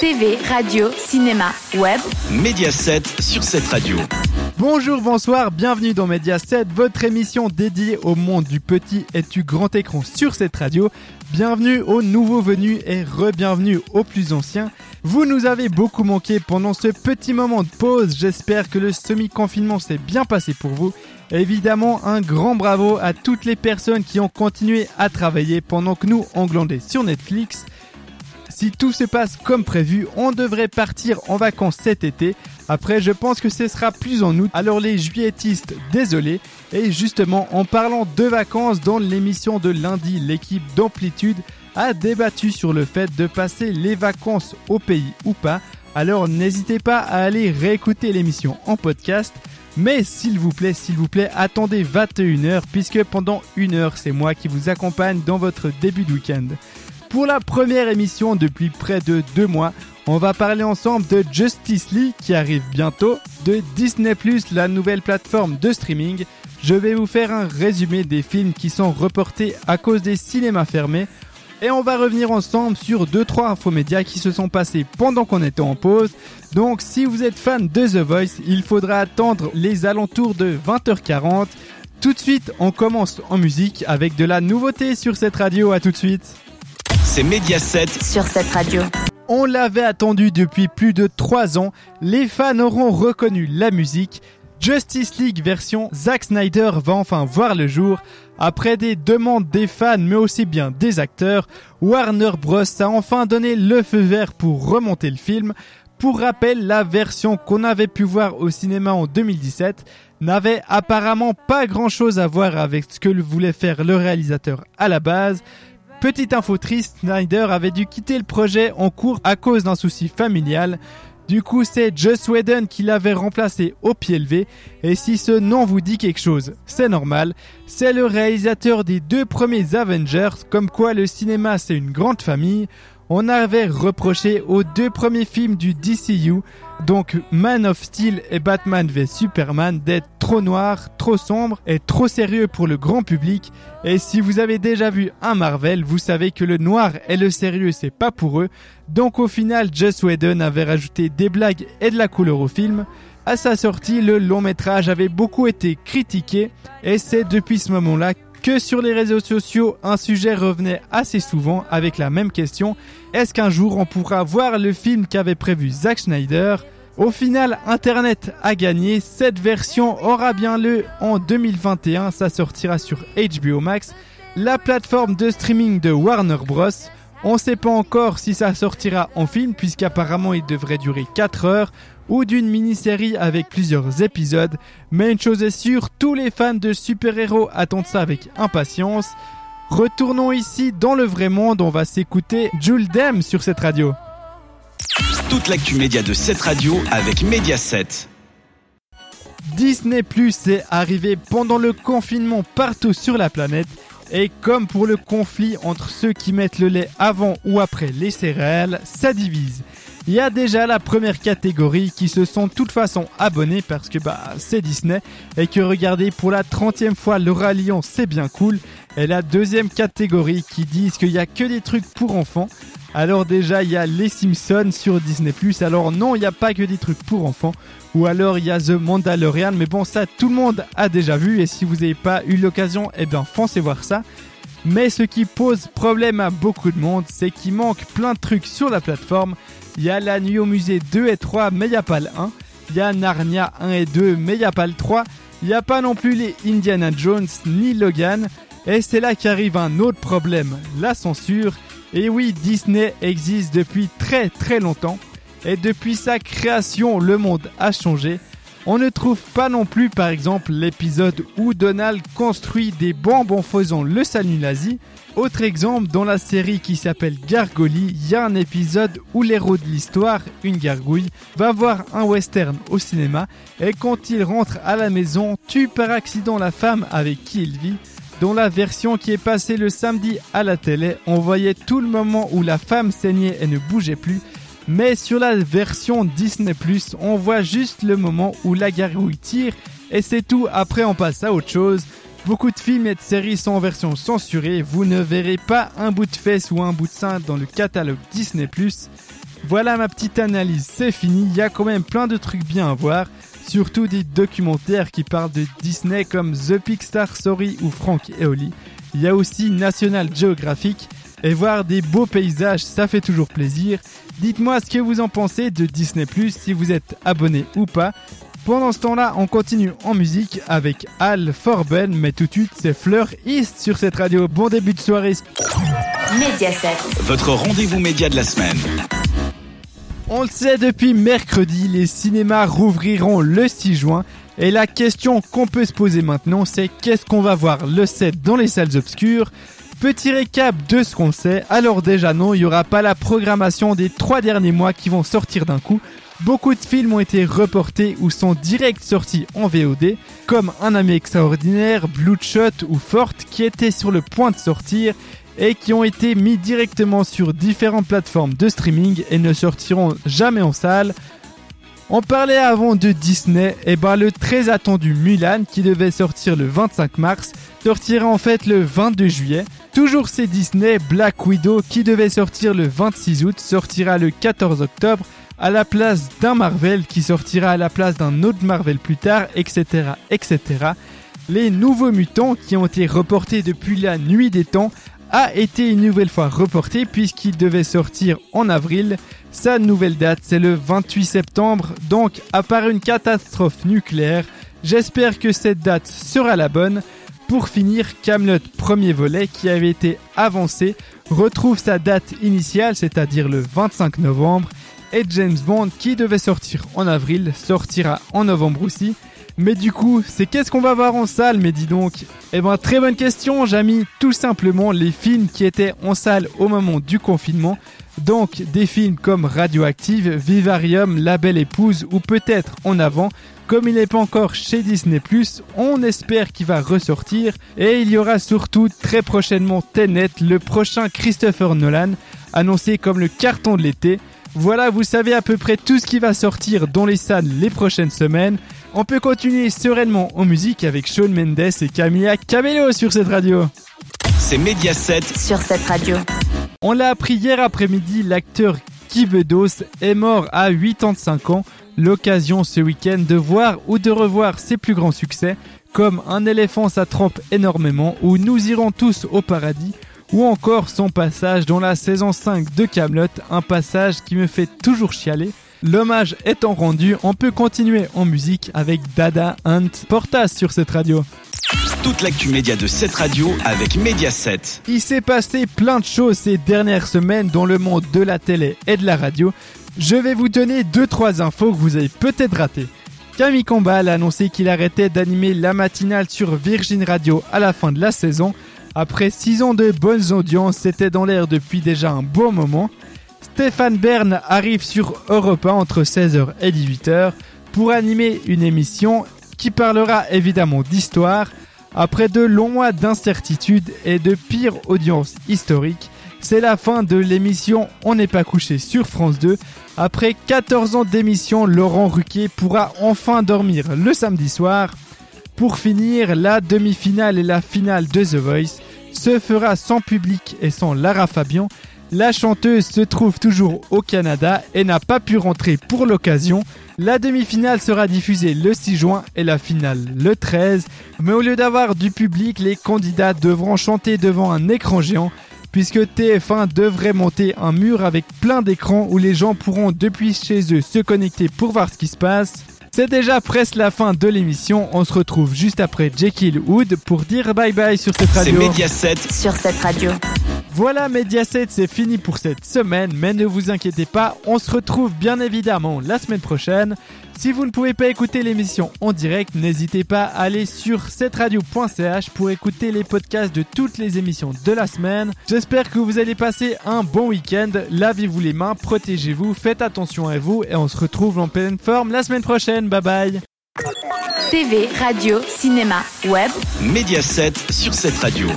TV, radio, cinéma, web. Mediaset sur cette radio. Bonjour, bonsoir, bienvenue dans Mediaset, votre émission dédiée au monde du petit et du grand écran sur cette radio. Bienvenue aux nouveaux venus et re-bienvenue aux plus anciens. Vous nous avez beaucoup manqué pendant ce petit moment de pause. J'espère que le semi-confinement s'est bien passé pour vous. Évidemment, un grand bravo à toutes les personnes qui ont continué à travailler pendant que nous, on glandait sur Netflix. Si tout se passe comme prévu, on devrait partir en vacances cet été. Après, je pense que ce sera plus en août. Alors les juilletistes, désolé. Et justement, en parlant de vacances, dans l'émission de lundi, l'équipe d'Amplitude a débattu sur le fait de passer les vacances au pays ou pas. Alors n'hésitez pas à aller réécouter l'émission en podcast. Mais s'il vous plaît, s'il vous plaît, attendez 21h puisque pendant une heure, c'est moi qui vous accompagne dans votre début de week-end. Pour la première émission depuis près de deux mois, on va parler ensemble de Justice League qui arrive bientôt, de Disney ⁇ la nouvelle plateforme de streaming. Je vais vous faire un résumé des films qui sont reportés à cause des cinémas fermés. Et on va revenir ensemble sur 2-3 infomédias qui se sont passés pendant qu'on était en pause. Donc si vous êtes fan de The Voice, il faudra attendre les alentours de 20h40. Tout de suite, on commence en musique avec de la nouveauté sur cette radio. À tout de suite c'est Mediaset sur cette radio. On l'avait attendu depuis plus de 3 ans, les fans auront reconnu la musique. Justice League version Zack Snyder va enfin voir le jour. Après des demandes des fans mais aussi bien des acteurs, Warner Bros a enfin donné le feu vert pour remonter le film. Pour rappel, la version qu'on avait pu voir au cinéma en 2017 n'avait apparemment pas grand chose à voir avec ce que voulait faire le réalisateur à la base. Petite info triste, Snyder avait dû quitter le projet en cours à cause d'un souci familial. Du coup, c'est Joss Whedon qui l'avait remplacé au pied levé. Et si ce nom vous dit quelque chose, c'est normal. C'est le réalisateur des deux premiers Avengers, comme quoi le cinéma c'est une grande famille on avait reproché aux deux premiers films du DCU, donc Man of Steel et Batman v Superman, d'être trop noirs, trop sombres et trop sérieux pour le grand public. Et si vous avez déjà vu un Marvel, vous savez que le noir et le sérieux c'est pas pour eux. Donc au final, Joss Whedon avait rajouté des blagues et de la couleur au film. À sa sortie, le long métrage avait beaucoup été critiqué et c'est depuis ce moment-là que sur les réseaux sociaux, un sujet revenait assez souvent avec la même question. Est-ce qu'un jour on pourra voir le film qu'avait prévu Zack Snyder? Au final, Internet a gagné. Cette version aura bien lieu en 2021. Ça sortira sur HBO Max, la plateforme de streaming de Warner Bros. On ne sait pas encore si ça sortira en film puisqu'apparemment il devrait durer 4 heures ou d'une mini-série avec plusieurs épisodes, mais une chose est sûre, tous les fans de super-héros attendent ça avec impatience. Retournons ici dans le vrai monde, on va s'écouter Jules Dem sur cette radio. Toute l'actu média de cette radio avec Mediaset. Disney Plus est arrivé pendant le confinement partout sur la planète et comme pour le conflit entre ceux qui mettent le lait avant ou après les céréales, ça divise. Il y a déjà la première catégorie qui se sont de toute façon abonnés parce que bah c'est Disney et que regardez pour la 30 fois le Lion c'est bien cool. Et la deuxième catégorie qui disent qu'il y a que des trucs pour enfants. Alors déjà il y a les Simpsons sur Disney+. Alors non il n'y a pas que des trucs pour enfants. Ou alors il y a The Mandalorian. Mais bon ça tout le monde a déjà vu et si vous n'avez pas eu l'occasion eh bien foncez voir ça. Mais ce qui pose problème à beaucoup de monde, c'est qu'il manque plein de trucs sur la plateforme il y a la nuit au musée 2 et 3, mais il n'y a pas le 1. Il y a Narnia 1 et 2, mais il n'y a pas le 3. Il n'y a pas non plus les Indiana Jones ni Logan. Et c'est là qu'arrive un autre problème, la censure. Et oui, Disney existe depuis très très longtemps. Et depuis sa création, le monde a changé. On ne trouve pas non plus par exemple l'épisode où Donald construit des bombes en faisant le salut nazi. Autre exemple, dans la série qui s'appelle Gargoyle, il y a un épisode où l'héros de l'histoire, une gargouille, va voir un western au cinéma et quand il rentre à la maison, tue par accident la femme avec qui il vit. Dans la version qui est passée le samedi à la télé, on voyait tout le moment où la femme saignait et ne bougeait plus. Mais sur la version Disney ⁇ on voit juste le moment où la gargouille tire et c'est tout, après on passe à autre chose. Beaucoup de films et de séries sont en version censurée, vous ne verrez pas un bout de fesse ou un bout de sein dans le catalogue Disney ⁇ Voilà ma petite analyse, c'est fini, il y a quand même plein de trucs bien à voir, surtout des documentaires qui parlent de Disney comme The Pixar Story ou Frank et Oli. Il y a aussi National Geographic, et voir des beaux paysages, ça fait toujours plaisir. Dites-moi ce que vous en pensez de Disney ⁇ si vous êtes abonné ou pas. Pendant ce temps-là, on continue en musique avec Al Forben, mais tout de suite c'est Fleur East sur cette radio. Bon début de soirée. Mediaset. Votre rendez-vous média de la semaine. On le sait depuis mercredi, les cinémas rouvriront le 6 juin. Et la question qu'on peut se poser maintenant, c'est qu'est-ce qu'on va voir le 7 dans les salles obscures? Petit récap de ce qu'on sait. Alors déjà non, il n'y aura pas la programmation des trois derniers mois qui vont sortir d'un coup. Beaucoup de films ont été reportés ou sont direct sortis en VOD, comme Un ami extraordinaire, Bloodshot ou Forte qui étaient sur le point de sortir et qui ont été mis directement sur différentes plateformes de streaming et ne sortiront jamais en salle. On parlait avant de Disney, et ben le très attendu Mulan qui devait sortir le 25 mars sortira en fait le 22 juillet. Toujours c'est Disney, Black Widow qui devait sortir le 26 août sortira le 14 octobre à la place d'un Marvel qui sortira à la place d'un autre Marvel plus tard, etc. etc. Les nouveaux mutants qui ont été reportés depuis la nuit des temps a été une nouvelle fois reporté puisqu'il devait sortir en avril. Sa nouvelle date c'est le 28 septembre, donc à part une catastrophe nucléaire, j'espère que cette date sera la bonne. Pour finir, Camelot premier volet qui avait été avancé retrouve sa date initiale, c'est-à-dire le 25 novembre, et James Bond qui devait sortir en avril sortira en novembre aussi. Mais du coup, c'est qu'est-ce qu'on va voir en salle, mais dis donc Eh ben, très bonne question, j'ai mis tout simplement les films qui étaient en salle au moment du confinement. Donc, des films comme Radioactive, Vivarium, La Belle Épouse ou peut-être En Avant. Comme il n'est pas encore chez Disney+, on espère qu'il va ressortir. Et il y aura surtout très prochainement Tenet, le prochain Christopher Nolan, annoncé comme le carton de l'été. Voilà, vous savez à peu près tout ce qui va sortir dans les salles les prochaines semaines. On peut continuer sereinement en musique avec Shawn Mendes et Camilla Cabello sur cette radio. C'est Mediaset sur cette radio. On l'a appris hier après-midi, l'acteur Guy Bedos est mort à 85 ans. L'occasion ce week-end de voir ou de revoir ses plus grands succès, comme Un éléphant ça trompe énormément ou Nous irons tous au paradis, ou encore son passage dans la saison 5 de Camelot, un passage qui me fait toujours chialer. L'hommage étant rendu, on peut continuer en musique avec Dada Hunt Portas sur cette radio. Toute l'actu média de cette radio avec Mediaset. Il s'est passé plein de choses ces dernières semaines dans le monde de la télé et de la radio. Je vais vous donner 2-3 infos que vous avez peut-être ratées. Camille Combal a annoncé qu'il arrêtait d'animer la matinale sur Virgin Radio à la fin de la saison. Après 6 ans de bonnes audiences, c'était dans l'air depuis déjà un bon moment. Stéphane Bern arrive sur Europa entre 16h et 18h pour animer une émission qui parlera évidemment d'histoire. Après de longs mois d'incertitude et de pires audiences historiques, c'est la fin de l'émission On n'est pas couché sur France 2. Après 14 ans d'émission, Laurent Ruquier pourra enfin dormir le samedi soir. Pour finir, la demi-finale et la finale de The Voice se fera sans public et sans Lara Fabian la chanteuse se trouve toujours au Canada et n'a pas pu rentrer pour l'occasion. La demi-finale sera diffusée le 6 juin et la finale le 13. Mais au lieu d'avoir du public, les candidats devront chanter devant un écran géant puisque TF1 devrait monter un mur avec plein d'écrans où les gens pourront depuis chez eux se connecter pour voir ce qui se passe. C'est déjà presque la fin de l'émission. On se retrouve juste après Jekyll Wood pour dire bye bye sur cette radio. C'est Mediaset Sur cette radio. Voilà Mediaset, c'est fini pour cette semaine, mais ne vous inquiétez pas, on se retrouve bien évidemment la semaine prochaine. Si vous ne pouvez pas écouter l'émission en direct, n'hésitez pas à aller sur cetteradio.ch pour écouter les podcasts de toutes les émissions de la semaine. J'espère que vous allez passer un bon week-end. Lavez-vous les mains, protégez-vous, faites attention à vous et on se retrouve en pleine forme la semaine prochaine. Bye bye. TV, radio, cinéma, web. Mediaset sur cette radio.